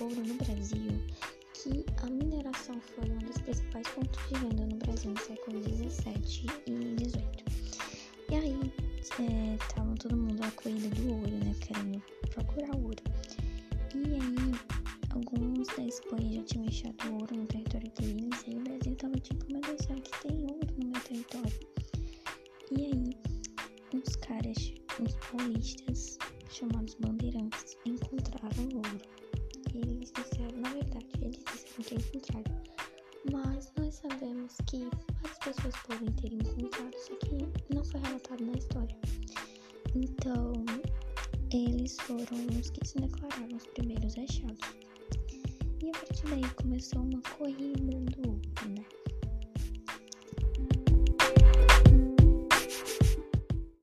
ouro no Brasil que a mineração foi um dos principais pontos de venda no Brasil no século 17 e 18. E aí, estavam é, todo mundo à corrida do ouro, né? Querendo procurar ouro. E aí, alguns da Espanha já tinham achado ouro no território deles. E aí o Brasil tava tipo, meu Deus, será que tem ouro no meu território? E aí, uns caras, uns paulistas, chamados bandeirantes, encontraram ouro. E eles disseram, na verdade, eles disseram que encontraram. Mas nós sabemos que várias pessoas podem ter encontrado, só que não foi relatado na história. Então, eles foram os que se declararam os primeiros achados. E a partir daí começou uma corrida do ouro, né?